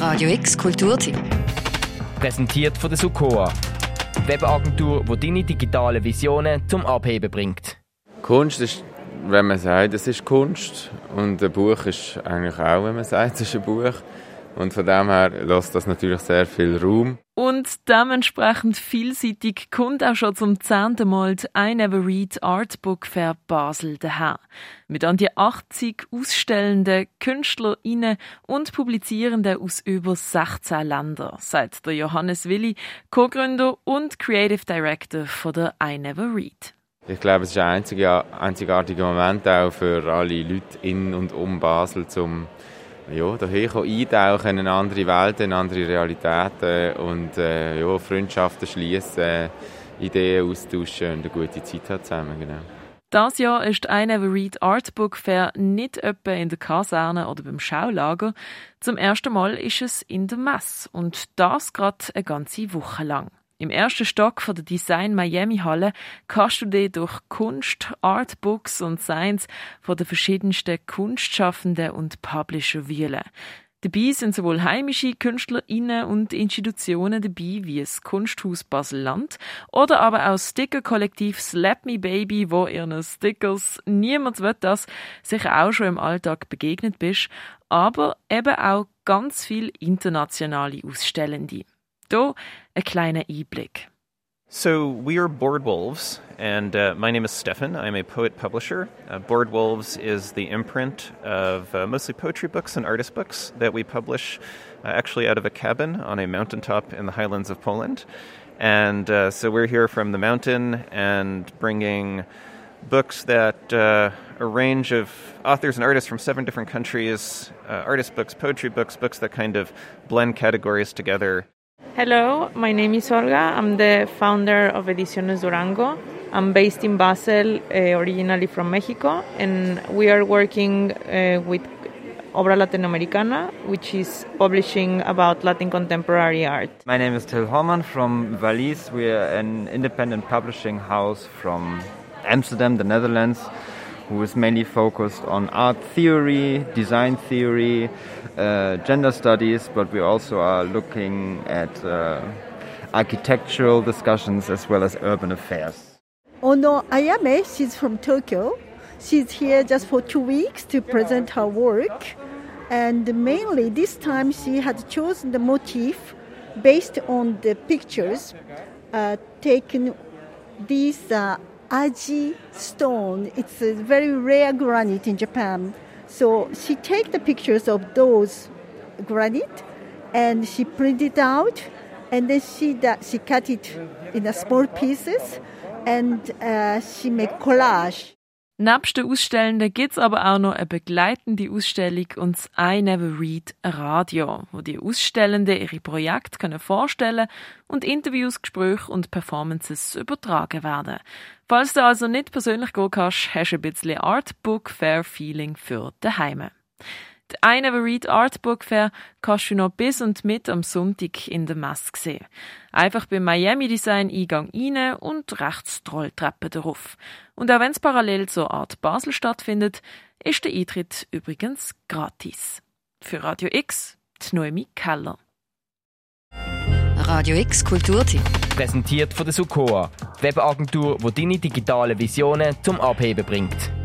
Radio X Kulturtipp. Präsentiert von der Sukoa. Webagentur, die deine digitalen Visionen zum Abheben bringt. Kunst ist, wenn man sagt, es ist Kunst. Und ein Buch ist eigentlich auch, wenn man sagt, es ist ein Buch. Und von dem her lässt das natürlich sehr viel Raum. Und dementsprechend vielseitig kommt auch schon zum zehnten Mal die I Never Read Art Book Fair Basel daher. Mit an die 80 Ausstellenden, KünstlerInnen und Publizierenden aus über 16 Ländern, sagt der Johannes Willi, Co-Gründer und Creative Director von der I Never Read. Ich glaube, es ist ein einzigartiger Moment auch für alle Leute in und um Basel, um ja, daher eintauchen in eine andere Welt, in andere Realitäten und äh, ja, Freundschaften schließen, Ideen austauschen und eine gute Zeit haben zusammen. Genau. Das Jahr ist Never Read Artbook Fair nicht etwa in der Kaserne oder beim Schaulager. Zum ersten Mal ist es in der Messe und das gerade eine ganze Woche lang. Im ersten Stock von der Design Miami Halle kannst du dich durch Kunst, Artbooks und Science von den verschiedensten Kunstschaffenden und Publisher wühlen. Dabei sind sowohl heimische KünstlerInnen und Institutionen dabei, wie das Kunsthaus Basel-Land oder aber auch Sticker-Kollektiv Slap Me Baby, wo ihren Stickers niemand wird das sich auch schon im Alltag begegnet bist, aber eben auch ganz viel internationale Ausstellende. Kleiner Einblick. So we are Board Wolves, and uh, my name is Stefan. I'm a poet publisher. Uh, Board Wolves is the imprint of uh, mostly poetry books and artist books that we publish uh, actually out of a cabin on a mountaintop in the highlands of Poland. And uh, so we're here from the mountain and bringing books that uh, a range of authors and artists from seven different countries, artist books, poetry books, books that kind of blend categories together. Hello, my name is Olga. I'm the founder of Ediciones Durango. I'm based in Basel, uh, originally from Mexico, and we are working uh, with Obra Latinoamericana, which is publishing about Latin contemporary art. My name is Till Hormann from Valise. We are an independent publishing house from Amsterdam, the Netherlands who is mainly focused on art theory, design theory, uh, gender studies, but we also are looking at uh, architectural discussions as well as urban affairs. Ono Ayame, she's from Tokyo. She's here just for two weeks to present her work. And mainly this time she had chosen the motif based on the pictures uh, taken these uh, aji stone. It's a very rare granite in Japan. So she take the pictures of those granite and she print it out and then she she cut it in a small pieces and uh, she make collage. Nebst den Ausstellenden gibt es aber auch noch eine begleitende Ausstellung und das I Never Read Radio, wo die Ausstellenden ihre Projekte können vorstellen und Interviews, Gespräche und Performances übertragen werden. Falls du also nicht persönlich gehen kannst, hast du ein bisschen Artbook Fair Feeling für daheim. I Never Read Art Book Fair kannst du noch bis und mit am Sonntag in der Messe sehen. Einfach beim Miami Design Eingang rein und rechts die Rolltreppe darauf. Und auch wenn es parallel zur Art Basel stattfindet, ist der Eintritt übrigens gratis. Für Radio X, die Noemi Keller. Radio X Kulturtipp. Präsentiert von der Sukoa, Webagentur, die deine digitalen Visionen zum Abheben bringt.